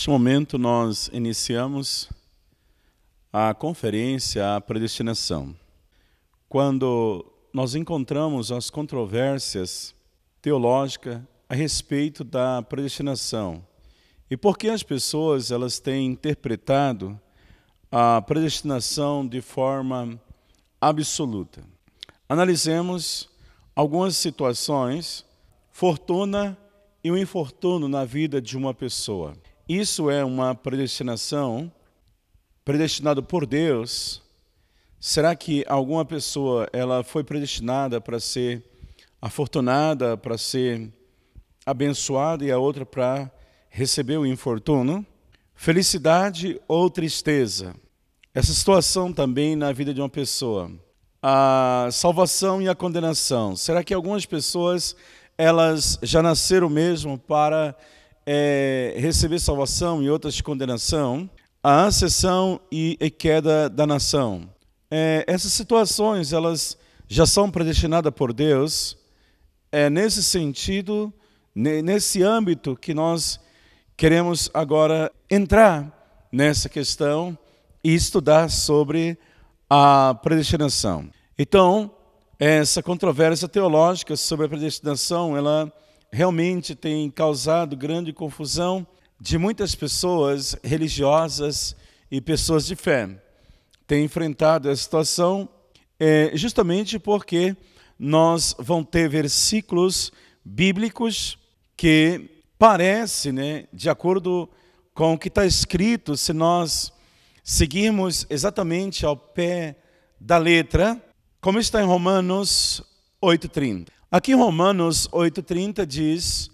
Neste momento, nós iniciamos a conferência A Predestinação. Quando nós encontramos as controvérsias teológicas a respeito da predestinação e por que as pessoas elas têm interpretado a predestinação de forma absoluta. Analisemos algumas situações, fortuna e o infortúnio na vida de uma pessoa. Isso é uma predestinação, predestinado por Deus. Será que alguma pessoa ela foi predestinada para ser afortunada, para ser abençoada e a outra para receber o infortúnio? Felicidade ou tristeza? Essa situação também na vida de uma pessoa. A salvação e a condenação. Será que algumas pessoas elas já nasceram mesmo para é, receber salvação e outras de condenação, a acessão e, e queda da nação. É, essas situações elas já são predestinadas por Deus. É nesse sentido, nesse âmbito que nós queremos agora entrar nessa questão e estudar sobre a predestinação. Então, essa controvérsia teológica sobre a predestinação, ela realmente tem causado grande confusão de muitas pessoas religiosas e pessoas de fé. Tem enfrentado essa situação é, justamente porque nós vamos ter versículos bíblicos que parece, né, de acordo com o que está escrito, se nós seguirmos exatamente ao pé da letra, como está em Romanos 8,30. Aqui em Romanos 8,30 diz: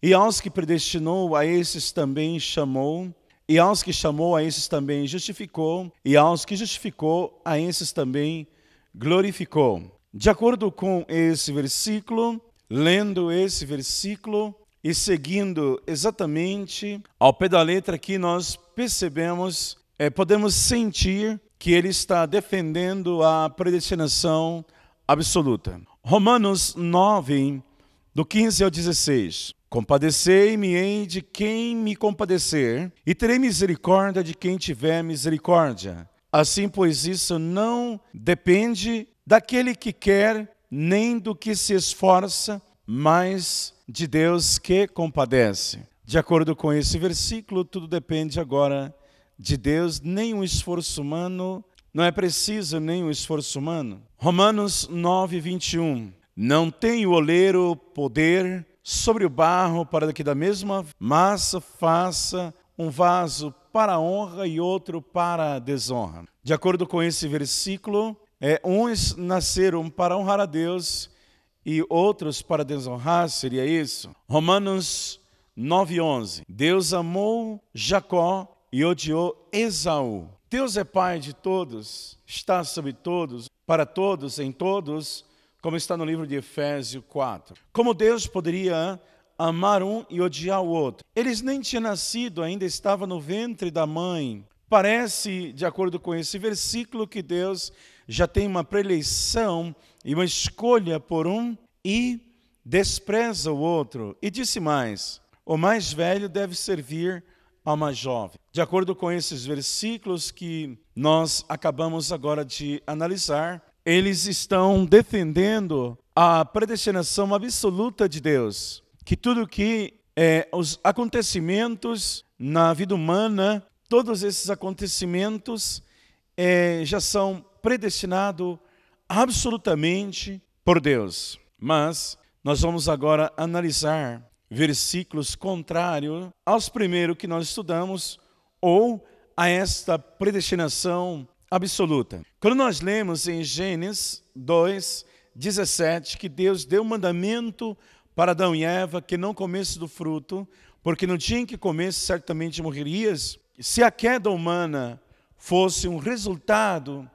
E aos que predestinou, a esses também chamou, e aos que chamou, a esses também justificou, e aos que justificou, a esses também glorificou. De acordo com esse versículo, lendo esse versículo e seguindo exatamente ao pé da letra aqui, nós percebemos, é, podemos sentir que ele está defendendo a predestinação absoluta. Romanos 9, do 15 ao 16. Compadecei-me-ei de quem me compadecer, e terei misericórdia de quem tiver misericórdia. Assim, pois, isso não depende daquele que quer, nem do que se esforça, mas de Deus que compadece. De acordo com esse versículo, tudo depende agora de Deus, nenhum esforço humano não é preciso nenhum esforço humano. Romanos 9, 21. Não tem o oleiro poder sobre o barro para que da mesma massa faça um vaso para honra e outro para desonra. De acordo com esse versículo, é, uns nasceram para honrar a Deus e outros para desonrar, seria isso? Romanos 9:11. Deus amou Jacó e odiou Esaú. Deus é Pai de todos, está sobre todos, para todos, em todos, como está no livro de Efésios 4. Como Deus poderia amar um e odiar o outro? Eles nem tinham nascido, ainda estavam no ventre da mãe. Parece, de acordo com esse versículo, que Deus já tem uma preleição e uma escolha por um e despreza o outro. E disse mais: o mais velho deve servir a uma jovem. De acordo com esses versículos que nós acabamos agora de analisar, eles estão defendendo a predestinação absoluta de Deus, que tudo que é, os acontecimentos na vida humana, todos esses acontecimentos é, já são predestinados absolutamente por Deus. Mas nós vamos agora analisar versículos contrários aos primeiros que nós estudamos ou a esta predestinação absoluta. Quando nós lemos em Gênesis 2, 17, que Deus deu um mandamento para Adão e Eva que não comesse do fruto, porque no dia em que comesse certamente morrerias. Se a queda humana fosse um resultado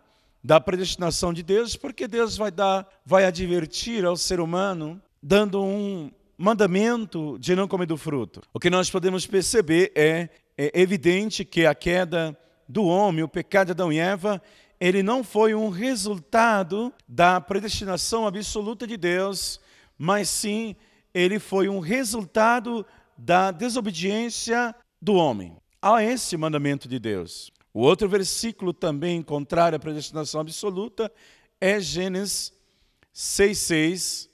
da predestinação de Deus, porque Deus vai dar, vai advertir ao ser humano, dando um mandamento de não comer do fruto. O que nós podemos perceber é, é evidente que a queda do homem, o pecado de Adão e Eva, ele não foi um resultado da predestinação absoluta de Deus, mas sim ele foi um resultado da desobediência do homem. a esse mandamento de Deus. O outro versículo também contrário à predestinação absoluta é Gênesis 6:6,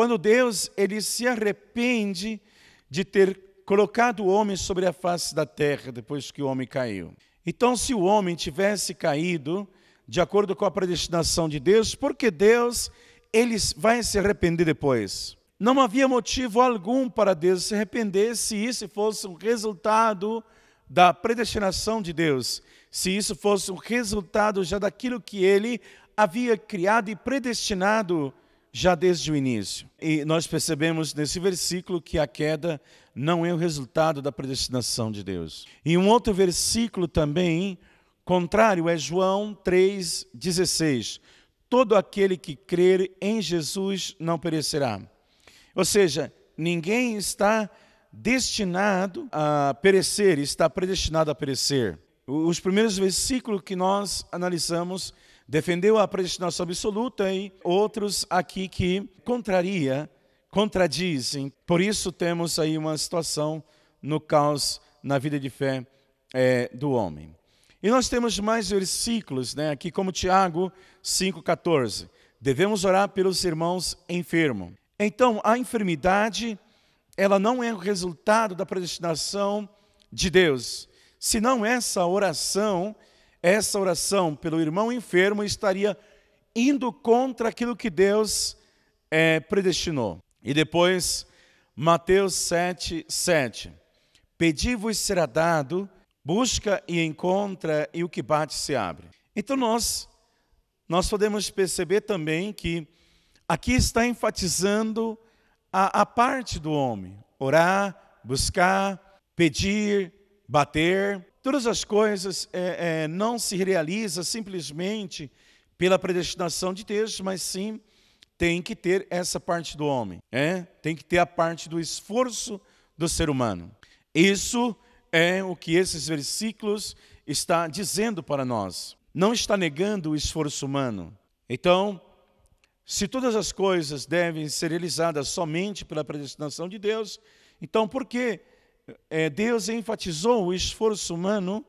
quando Deus ele se arrepende de ter colocado o homem sobre a face da terra depois que o homem caiu. Então, se o homem tivesse caído de acordo com a predestinação de Deus, porque Deus ele vai se arrepender depois? Não havia motivo algum para Deus se arrepender se isso fosse um resultado da predestinação de Deus, se isso fosse um resultado já daquilo que ele havia criado e predestinado já desde o início. E nós percebemos nesse versículo que a queda não é o resultado da predestinação de Deus. E um outro versículo também contrário é João 3:16. Todo aquele que crer em Jesus não perecerá. Ou seja, ninguém está destinado a perecer, está predestinado a perecer. Os primeiros versículos que nós analisamos defendeu a predestinação absoluta e outros aqui que contraria, contradizem. Por isso temos aí uma situação no caos na vida de fé é, do homem. E nós temos mais versículos, né, aqui como Tiago 5,14. Devemos orar pelos irmãos enfermos. Então, a enfermidade, ela não é o resultado da predestinação de Deus, senão essa oração essa oração pelo irmão enfermo estaria indo contra aquilo que Deus é, predestinou. E depois, Mateus 7, 7. Pedi-vos será dado, busca e encontra, e o que bate se abre. Então nós, nós podemos perceber também que aqui está enfatizando a, a parte do homem: orar, buscar, pedir, bater, Todas as coisas é, é, não se realizam simplesmente pela predestinação de Deus, mas sim tem que ter essa parte do homem, é? tem que ter a parte do esforço do ser humano. Isso é o que esses versículos está dizendo para nós. Não está negando o esforço humano. Então, se todas as coisas devem ser realizadas somente pela predestinação de Deus, então por que é, Deus enfatizou o esforço humano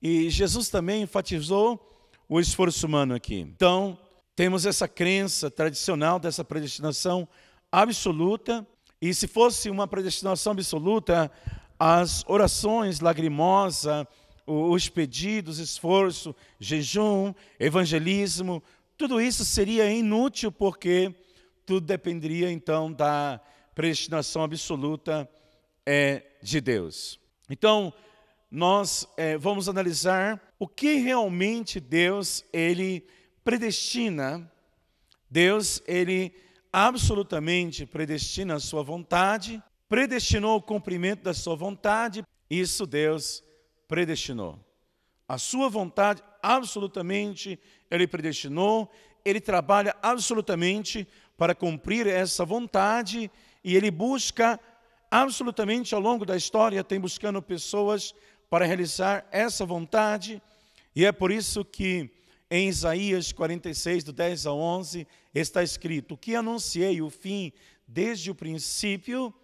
e Jesus também enfatizou o esforço humano aqui. Então, temos essa crença tradicional dessa predestinação absoluta, e se fosse uma predestinação absoluta, as orações lagrimosas, os pedidos, esforço, jejum, evangelismo, tudo isso seria inútil porque tudo dependeria então da predestinação absoluta é, de Deus. Então, nós é, vamos analisar o que realmente Deus ele predestina. Deus ele absolutamente predestina a sua vontade, predestinou o cumprimento da sua vontade. Isso Deus predestinou. A sua vontade absolutamente ele predestinou. Ele trabalha absolutamente para cumprir essa vontade e ele busca absolutamente ao longo da história tem buscando pessoas para realizar essa vontade, e é por isso que em Isaías 46, do 10 ao 11, está escrito: Que anunciei o fim desde o princípio,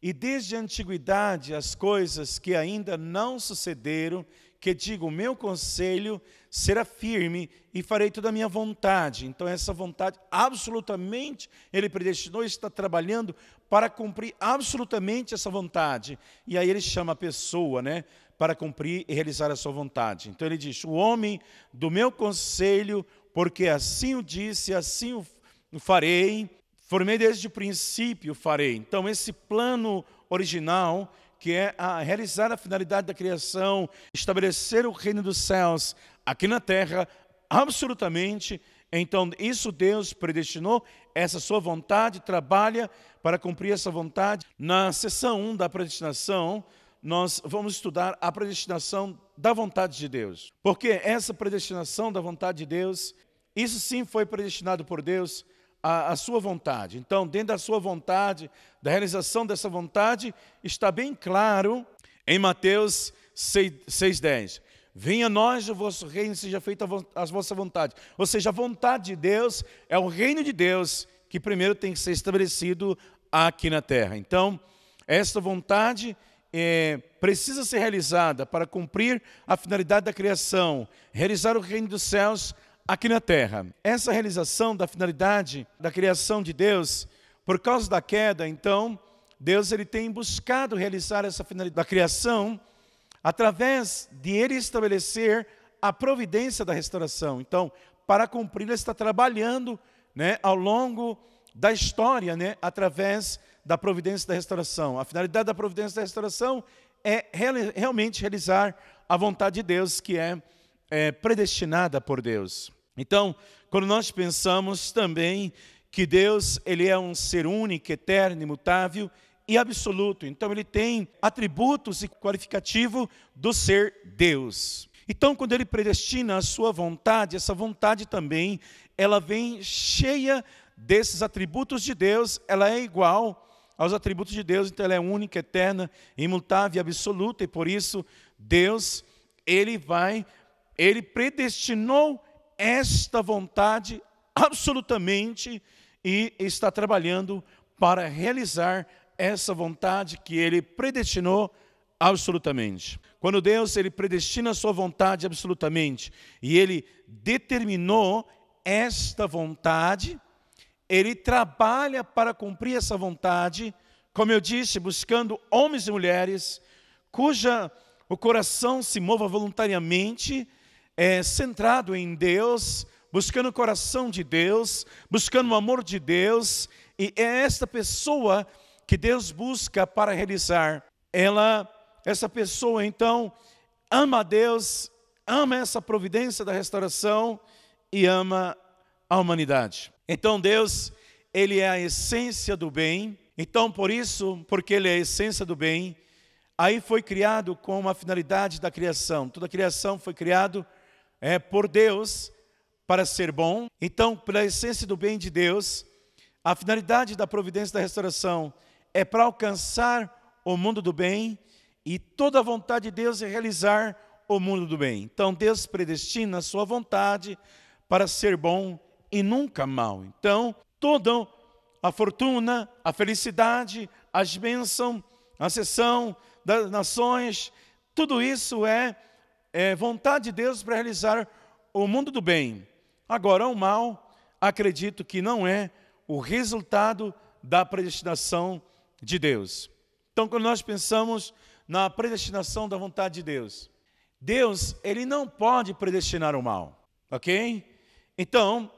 e desde a antiguidade as coisas que ainda não sucederam, que digo, o meu conselho será firme e farei toda a minha vontade. Então, essa vontade, absolutamente, ele predestinou está trabalhando para cumprir absolutamente essa vontade. E aí ele chama a pessoa, né, para cumprir e realizar a sua vontade. Então, ele diz: O homem do meu conselho, porque assim o disse, assim o farei, formei desde o princípio, farei. Então, esse plano original que é a realizar a finalidade da criação, estabelecer o reino dos céus aqui na terra, absolutamente. Então, isso Deus predestinou, essa sua vontade, trabalha para cumprir essa vontade. Na sessão 1 da predestinação, nós vamos estudar a predestinação da vontade de Deus. Porque essa predestinação da vontade de Deus, isso sim foi predestinado por Deus a, a, sua vontade. Então, dentro da sua vontade, da realização dessa vontade, está bem claro em Mateus 6,10. Venha nós o vosso reino, seja feita a vossa vontade. Ou seja, a vontade de Deus é o reino de Deus que primeiro tem que ser estabelecido aqui na terra. Então, esta vontade é, precisa ser realizada para cumprir a finalidade da criação, realizar o reino dos céus aqui na terra. Essa realização da finalidade da criação de Deus, por causa da queda, então, Deus ele tem buscado realizar essa finalidade da criação através de ele estabelecer a providência da restauração. Então, para cumprir, ele está trabalhando né, ao longo da história, né, através da providência da restauração. A finalidade da providência da restauração é realmente realizar a vontade de Deus, que é, é predestinada por Deus. Então, quando nós pensamos também que Deus ele é um ser único, eterno, imutável e absoluto. Então ele tem atributos e qualificativo do ser Deus. Então, quando ele predestina a sua vontade, essa vontade também, ela vem cheia desses atributos de Deus, ela é igual aos atributos de Deus, então ela é única, eterna, imutável e absoluta, e por isso Deus, ele vai, ele predestinou esta vontade absolutamente e está trabalhando para realizar essa vontade que ele predestinou absolutamente. Quando Deus ele predestina a sua vontade absolutamente e ele determinou esta vontade, ele trabalha para cumprir essa vontade, como eu disse, buscando homens e mulheres cuja o coração se mova voluntariamente, é, centrado em Deus, buscando o coração de Deus, buscando o amor de Deus, e é esta pessoa que Deus busca para realizar. Ela, essa pessoa então ama a Deus, ama essa providência da restauração e ama a humanidade. Então Deus, ele é a essência do bem. Então por isso, porque ele é a essência do bem, aí foi criado com uma finalidade da criação. Toda a criação foi criado é por Deus para ser bom. Então, pela essência do bem de Deus, a finalidade da providência da restauração é para alcançar o mundo do bem e toda a vontade de Deus é realizar o mundo do bem. Então Deus predestina a sua vontade para ser bom e nunca mal. Então, toda a fortuna, a felicidade, as bênçãos, a sessão das nações, tudo isso é, é vontade de Deus para realizar o mundo do bem. Agora, o mal, acredito que não é o resultado da predestinação de Deus. Então, quando nós pensamos na predestinação da vontade de Deus, Deus, ele não pode predestinar o mal, ok? Então,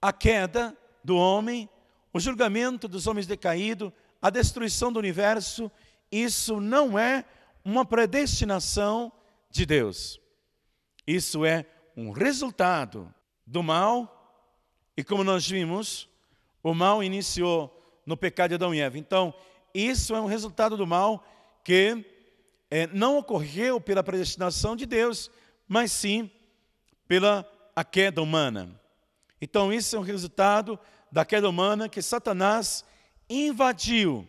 a queda do homem, o julgamento dos homens decaídos, a destruição do universo, isso não é uma predestinação de Deus. Isso é um resultado do mal, e como nós vimos, o mal iniciou no pecado de Adão e Eva. Então, isso é um resultado do mal que é, não ocorreu pela predestinação de Deus, mas sim pela a queda humana. Então, isso é um resultado da queda humana que Satanás invadiu.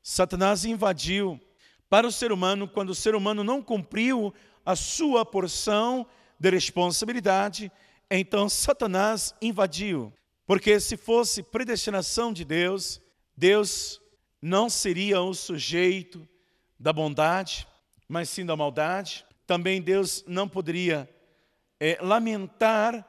Satanás invadiu para o ser humano quando o ser humano não cumpriu a sua porção de responsabilidade, então Satanás invadiu. Porque se fosse predestinação de Deus, Deus não seria o sujeito da bondade, mas sim da maldade. Também Deus não poderia é, lamentar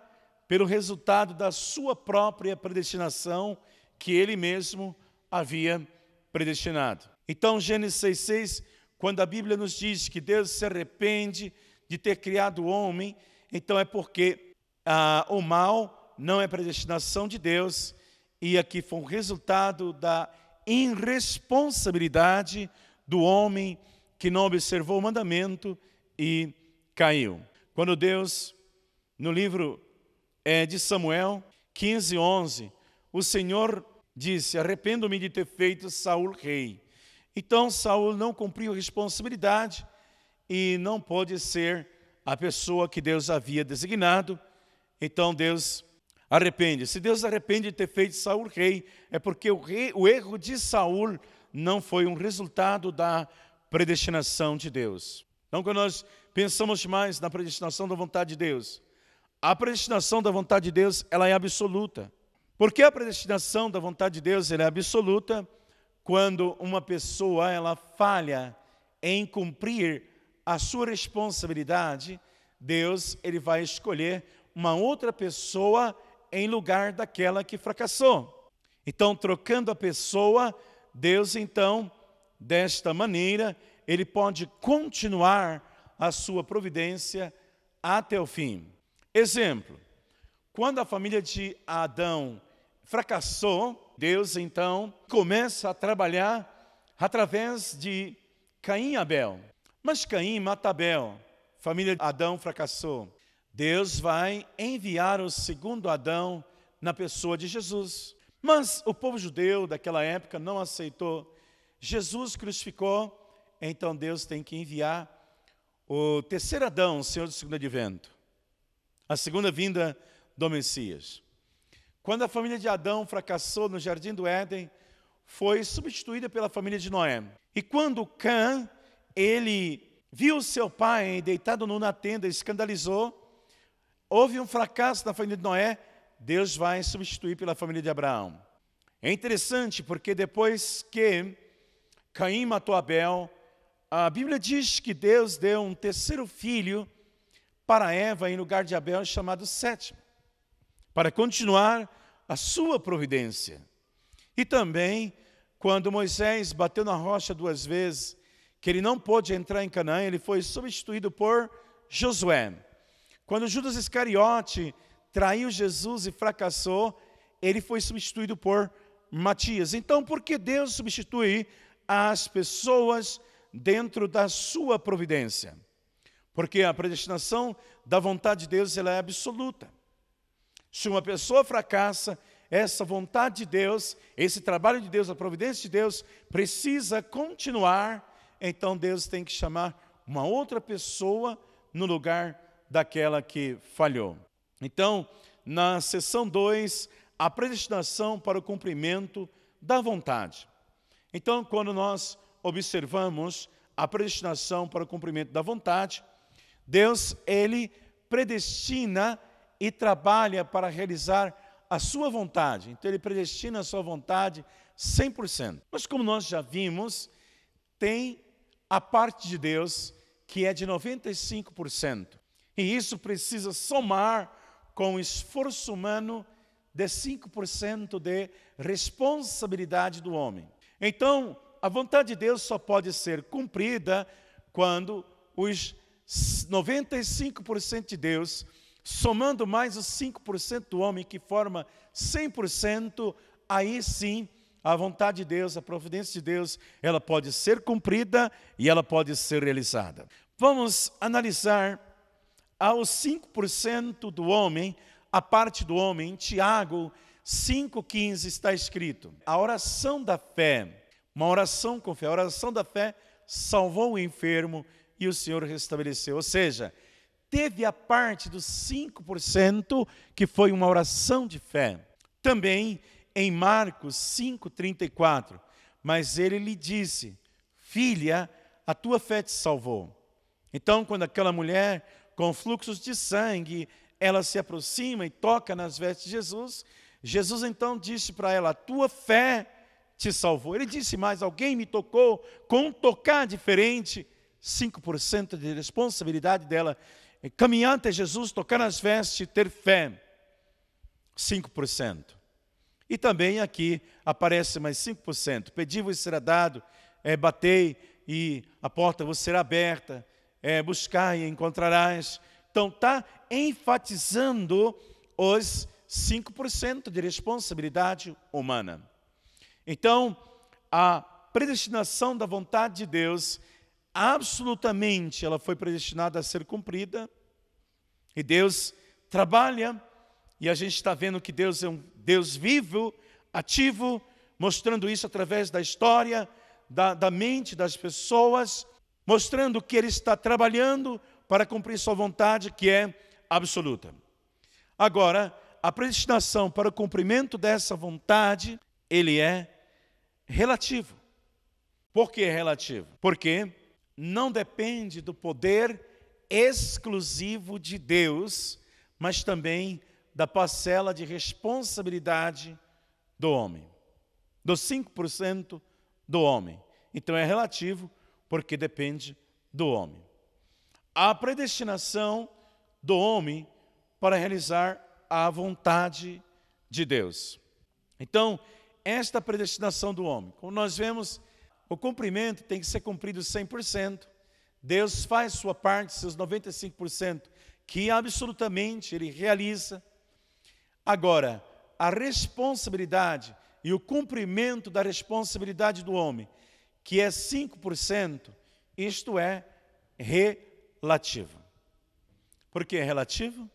pelo resultado da sua própria predestinação que ele mesmo havia predestinado. Então, Gênesis 6,6, quando a Bíblia nos diz que Deus se arrepende de ter criado o homem, então é porque ah, o mal não é predestinação de Deus, e aqui foi um resultado da irresponsabilidade do homem que não observou o mandamento e caiu. Quando Deus, no livro é, de Samuel 15, 11, o Senhor disse: Arrependo-me de ter feito Saul rei. Então Saul não cumpriu a responsabilidade e não pôde ser a pessoa que Deus havia designado. Então Deus arrepende. Se Deus arrepende de ter feito Saul rei, é porque o, rei, o erro de Saul não foi um resultado da predestinação de Deus. Então, quando nós pensamos mais na predestinação da vontade de Deus, a predestinação da vontade de Deus ela é absoluta. Por que a predestinação da vontade de Deus ela é absoluta? Quando uma pessoa ela falha em cumprir a sua responsabilidade, Deus ele vai escolher uma outra pessoa em lugar daquela que fracassou. Então, trocando a pessoa, Deus então, desta maneira, ele pode continuar a sua providência até o fim. Exemplo: quando a família de Adão fracassou, Deus então começa a trabalhar através de Caim e Abel. Mas Caim mata Abel, família de Adão fracassou. Deus vai enviar o segundo Adão na pessoa de Jesus. Mas o povo judeu daquela época não aceitou. Jesus crucificou, então Deus tem que enviar o terceiro Adão, o Senhor do segundo advento. A segunda vinda do Messias. Quando a família de Adão fracassou no jardim do Éden, foi substituída pela família de Noé. E quando Cã, ele viu seu pai deitado numa tenda, escandalizou, houve um fracasso na família de Noé, Deus vai substituir pela família de Abraão. É interessante porque depois que Caim matou Abel, a Bíblia diz que Deus deu um terceiro filho para Eva em lugar de Abel, chamado sétimo, para continuar a sua providência. E também, quando Moisés bateu na rocha duas vezes, que ele não pôde entrar em Canaã, ele foi substituído por Josué. Quando Judas Iscariote traiu Jesus e fracassou, ele foi substituído por Matias. Então, por que Deus substitui as pessoas dentro da sua providência? Porque a predestinação da vontade de Deus ela é absoluta. Se uma pessoa fracassa, essa vontade de Deus, esse trabalho de Deus, a providência de Deus precisa continuar, então Deus tem que chamar uma outra pessoa no lugar daquela que falhou. Então, na seção 2, a predestinação para o cumprimento da vontade. Então, quando nós observamos a predestinação para o cumprimento da vontade, Deus, ele predestina e trabalha para realizar a sua vontade. Então, ele predestina a sua vontade 100%. Mas, como nós já vimos, tem a parte de Deus que é de 95%. E isso precisa somar com o esforço humano de 5% de responsabilidade do homem. Então, a vontade de Deus só pode ser cumprida quando os 95% de Deus, somando mais os 5% do homem, que forma 100%, aí sim a vontade de Deus, a providência de Deus, ela pode ser cumprida e ela pode ser realizada. Vamos analisar aos 5% do homem, a parte do homem, em Tiago 5,15 está escrito: a oração da fé, uma oração com fé, a oração da fé salvou o enfermo e o Senhor restabeleceu. Ou seja, teve a parte dos 5% que foi uma oração de fé. Também em Marcos 5,34, mas ele lhe disse: Filha, a tua fé te salvou. Então, quando aquela mulher com fluxos de sangue, ela se aproxima e toca nas vestes de Jesus. Jesus então disse para ela: Tua fé te salvou. Ele disse mais: Alguém me tocou com um tocar diferente. 5% de responsabilidade dela. Caminhar até Jesus, tocar nas vestes, ter fé. 5%. E também aqui aparece mais 5%. Pedi-vos será dado, é, batei e a porta vos será aberta é, buscar e encontrarás. Então, está enfatizando os 5% de responsabilidade humana. Então, a predestinação da vontade de Deus, absolutamente, ela foi predestinada a ser cumprida. E Deus trabalha, e a gente está vendo que Deus é um Deus vivo, ativo, mostrando isso através da história, da, da mente das pessoas, mostrando que ele está trabalhando para cumprir sua vontade, que é absoluta. Agora, a predestinação para o cumprimento dessa vontade, ele é relativo. Por que relativo? Porque não depende do poder exclusivo de Deus, mas também da parcela de responsabilidade do homem, dos 5% do homem. Então é relativo porque depende do homem. A predestinação do homem para realizar a vontade de Deus. Então, esta predestinação do homem, como nós vemos, o cumprimento tem que ser cumprido 100%. Deus faz sua parte, seus 95%, que absolutamente ele realiza. Agora, a responsabilidade e o cumprimento da responsabilidade do homem, que é 5%, isto é relativo. Por que é relativo?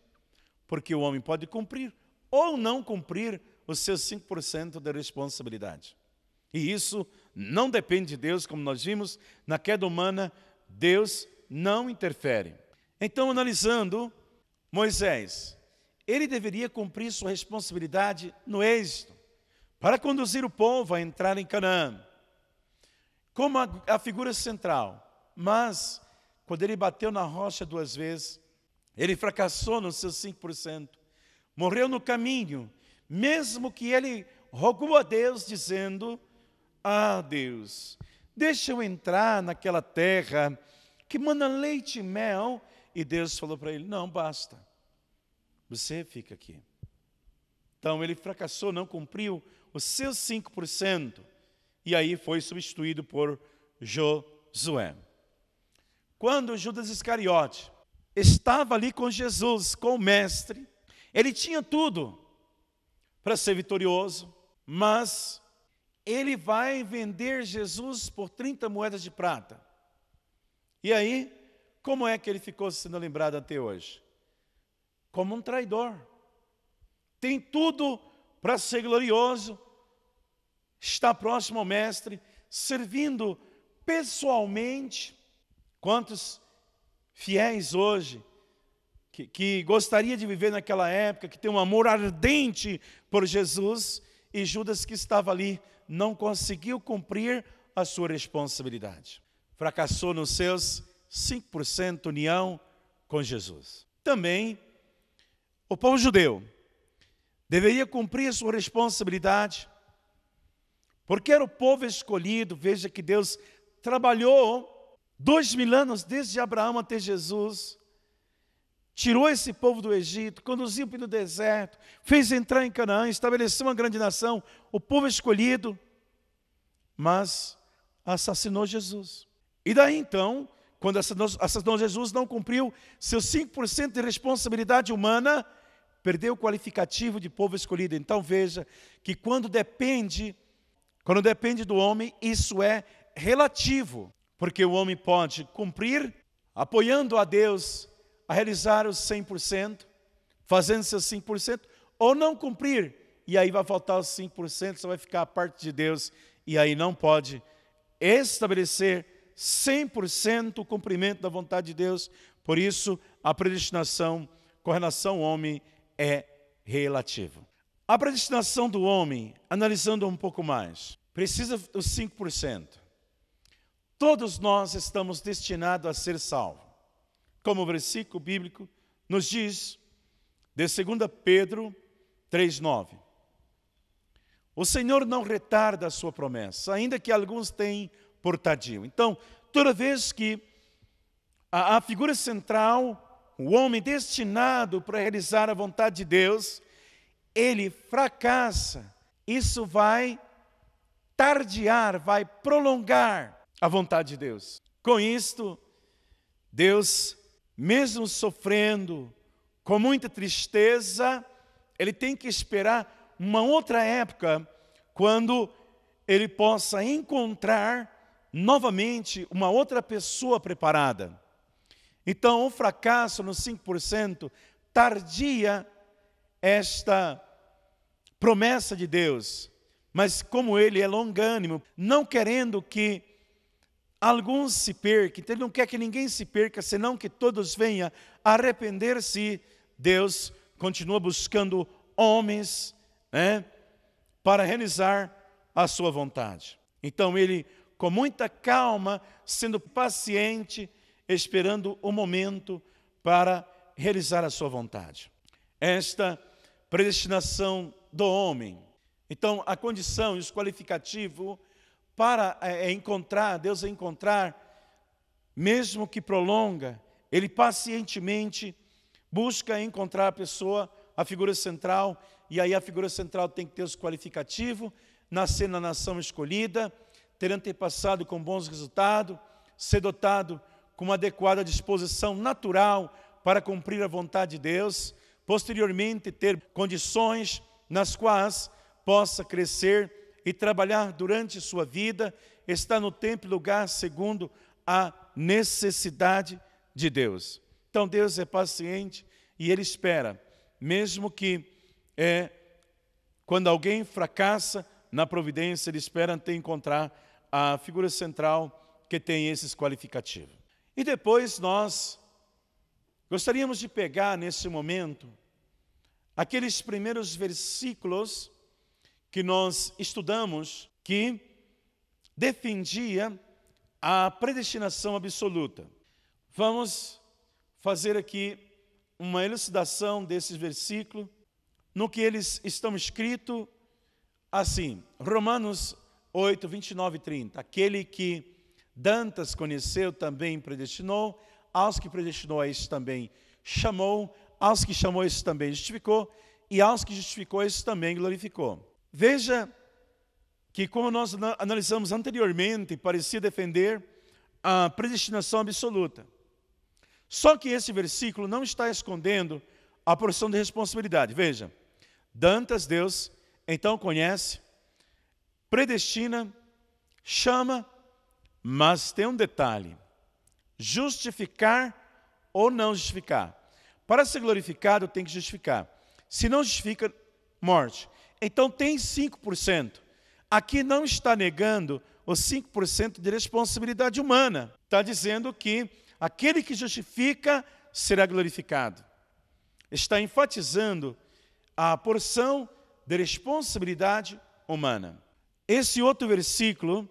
Porque o homem pode cumprir ou não cumprir os seus 5% de responsabilidade. E isso não depende de Deus, como nós vimos na queda humana, Deus não interfere. Então, analisando Moisés, ele deveria cumprir sua responsabilidade no êxito, para conduzir o povo a entrar em Canaã, como a, a figura central. Mas, quando ele bateu na rocha duas vezes, ele fracassou nos seus 5%, morreu no caminho, mesmo que ele rogou a Deus, dizendo: Ah, Deus, deixa eu entrar naquela terra que manda leite e mel. E Deus falou para ele: Não, basta, você fica aqui. Então ele fracassou, não cumpriu os seus 5%, e aí foi substituído por Josué. Quando Judas Iscariote estava ali com Jesus, com o Mestre, ele tinha tudo para ser vitorioso, mas ele vai vender Jesus por 30 moedas de prata. E aí, como é que ele ficou sendo lembrado até hoje? Como um traidor. Tem tudo para ser glorioso, está próximo ao Mestre, servindo pessoalmente. Quantos fiéis hoje, que, que gostaria de viver naquela época, que tem um amor ardente por Jesus, e Judas que estava ali não conseguiu cumprir a sua responsabilidade. Fracassou nos seus 5% união com Jesus. Também o povo judeu deveria cumprir a sua responsabilidade, porque era o povo escolhido. Veja que Deus trabalhou Dois mil anos desde Abraão até Jesus, tirou esse povo do Egito, conduziu para o deserto, fez entrar em Canaã, estabeleceu uma grande nação, o povo escolhido, mas assassinou Jesus. E daí então, quando assassinou Jesus, não cumpriu seus 5% de responsabilidade humana, perdeu o qualificativo de povo escolhido. Então veja que quando depende, quando depende do homem, isso é relativo. Porque o homem pode cumprir, apoiando a Deus a realizar os 100%, fazendo seus 5%, ou não cumprir, e aí vai faltar os 5%, só vai ficar a parte de Deus, e aí não pode estabelecer 100% o cumprimento da vontade de Deus. Por isso, a predestinação com relação ao homem é relativa. A predestinação do homem, analisando um pouco mais, precisa dos 5%. Todos nós estamos destinados a ser salvos. Como o versículo bíblico nos diz, de 2 Pedro 3,9. O Senhor não retarda a sua promessa, ainda que alguns tenham por tardio. Então, toda vez que a, a figura central, o homem destinado para realizar a vontade de Deus, ele fracassa, isso vai tardiar, vai prolongar a vontade de Deus. Com isto, Deus, mesmo sofrendo, com muita tristeza, ele tem que esperar uma outra época, quando ele possa encontrar novamente uma outra pessoa preparada. Então, o fracasso no 5% tardia esta promessa de Deus, mas como ele é longânimo, não querendo que alguns se percam, então ele não quer que ninguém se perca, senão que todos venham arrepender-se. Deus continua buscando homens né, para realizar a sua vontade. Então ele, com muita calma, sendo paciente, esperando o momento para realizar a sua vontade. Esta predestinação do homem. Então, a condição e os qualificativos para é, é, encontrar, Deus é encontrar mesmo que prolonga, ele pacientemente busca encontrar a pessoa, a figura central, e aí a figura central tem que ter os qualificativos, nascer na nação escolhida, ter antepassado com bons resultados, ser dotado com uma adequada disposição natural para cumprir a vontade de Deus, posteriormente ter condições nas quais possa crescer e trabalhar durante sua vida, está no tempo e lugar segundo a necessidade de Deus. Então Deus é paciente e Ele espera, mesmo que é, quando alguém fracassa na providência, Ele espera até encontrar a figura central que tem esses qualificativos. E depois nós gostaríamos de pegar nesse momento aqueles primeiros versículos que nós estudamos que defendia a predestinação absoluta. Vamos fazer aqui uma elucidação desses versículos, no que eles estão escritos assim, Romanos 8, 29 e 30. Aquele que Dantas conheceu também predestinou, aos que predestinou a estes também chamou, aos que chamou estes também justificou, e aos que justificou estes também glorificou. Veja que, como nós analisamos anteriormente, parecia defender a predestinação absoluta. Só que esse versículo não está escondendo a porção de responsabilidade. Veja, Dantas, Deus, então conhece, predestina, chama, mas tem um detalhe: justificar ou não justificar. Para ser glorificado, tem que justificar. Se não justifica, morte. Então tem 5%. Aqui não está negando os 5% de responsabilidade humana. Está dizendo que aquele que justifica será glorificado. Está enfatizando a porção de responsabilidade humana. Esse outro versículo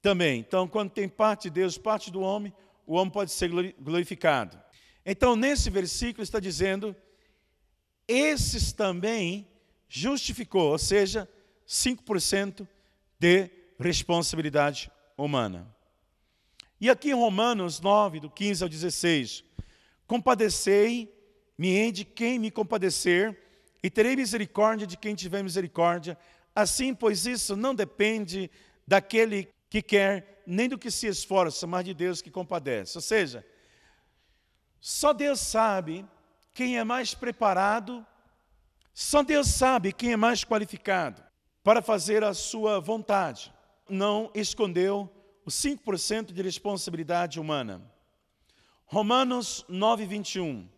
também. Então, quando tem parte de Deus, parte do homem, o homem pode ser glorificado. Então, nesse versículo está dizendo: esses também justificou, ou seja, 5% de responsabilidade humana. E aqui em Romanos 9, do 15 ao 16, compadecei, me de quem me compadecer, e terei misericórdia de quem tiver misericórdia. Assim, pois isso não depende daquele que quer, nem do que se esforça, mas de Deus que compadece. Ou seja, só Deus sabe quem é mais preparado, só Deus sabe quem é mais qualificado para fazer a sua vontade. Não escondeu os 5% de responsabilidade humana. Romanos 9, 21.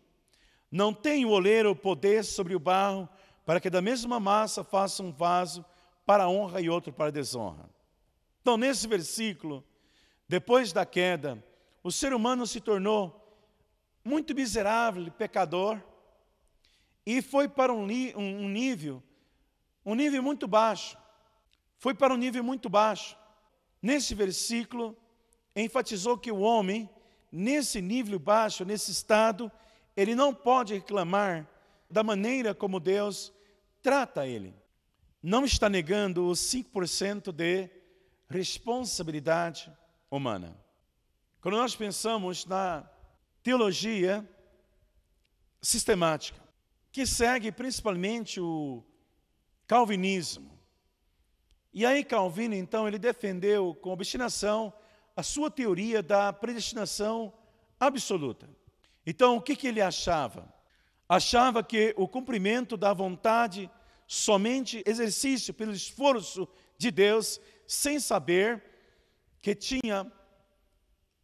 Não tem o oleiro poder sobre o barro para que da mesma massa faça um vaso para honra e outro para desonra. Então, nesse versículo, depois da queda, o ser humano se tornou muito miserável pecador e foi para um, um nível, um nível muito baixo. Foi para um nível muito baixo. Nesse versículo, enfatizou que o homem, nesse nível baixo, nesse estado, ele não pode reclamar da maneira como Deus trata ele. Não está negando os 5% de responsabilidade humana. Quando nós pensamos na teologia sistemática, que segue principalmente o calvinismo. E aí Calvino, então, ele defendeu com obstinação a sua teoria da predestinação absoluta. Então, o que, que ele achava? Achava que o cumprimento da vontade somente exercício pelo esforço de Deus sem saber que tinha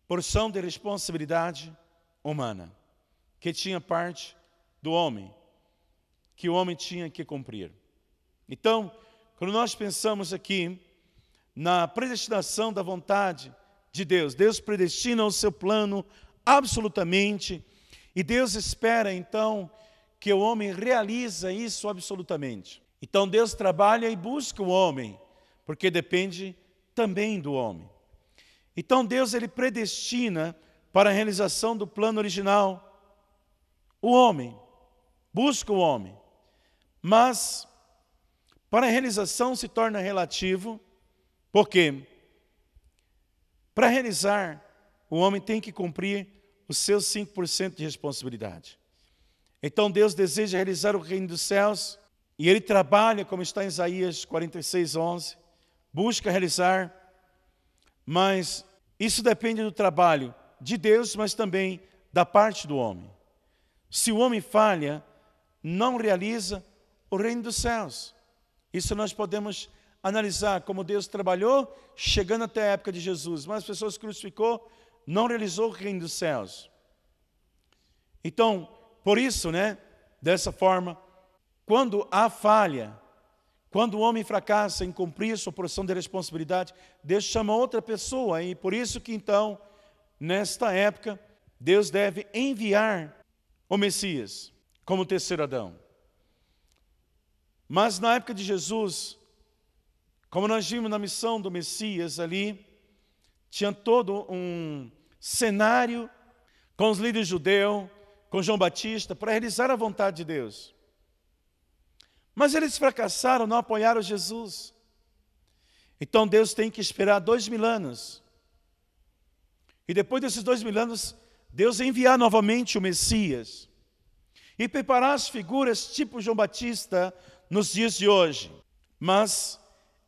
porção de responsabilidade humana, que tinha parte do homem, que o homem tinha que cumprir. Então, quando nós pensamos aqui na predestinação da vontade de Deus, Deus predestina o seu plano absolutamente, e Deus espera então que o homem realiza isso absolutamente. Então Deus trabalha e busca o homem porque depende também do homem. Então Deus ele predestina para a realização do plano original o homem, busca o homem. Mas para a realização se torna relativo, porque para realizar o homem tem que cumprir os seus 5% de responsabilidade. Então Deus deseja realizar o reino dos céus e ele trabalha, como está em Isaías 46, 11, busca realizar, mas isso depende do trabalho de Deus, mas também da parte do homem. Se o homem falha, não realiza o reino dos céus. Isso nós podemos analisar como Deus trabalhou, chegando até a época de Jesus, mas as pessoas crucificou, não realizou o reino dos céus. Então, por isso, né, dessa forma, quando há falha, quando o homem fracassa em cumprir sua porção de responsabilidade, Deus chama outra pessoa, e por isso que então, nesta época, Deus deve enviar o Messias como terceiro Adão. Mas na época de Jesus, como nós vimos na missão do Messias ali, tinha todo um cenário com os líderes judeus, com João Batista, para realizar a vontade de Deus. Mas eles fracassaram, não apoiaram Jesus. Então Deus tem que esperar dois mil anos. E depois desses dois mil anos, Deus enviar novamente o Messias. E preparar as figuras tipo João Batista nos dias de hoje. Mas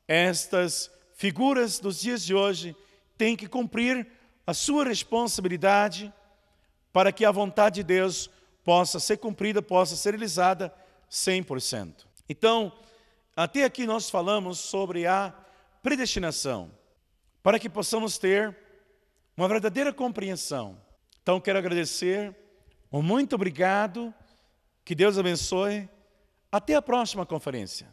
estas figuras dos dias de hoje têm que cumprir a sua responsabilidade para que a vontade de Deus possa ser cumprida, possa ser realizada 100%. Então, até aqui nós falamos sobre a predestinação, para que possamos ter uma verdadeira compreensão. Então, quero agradecer, muito obrigado, que Deus abençoe. Até a próxima conferência.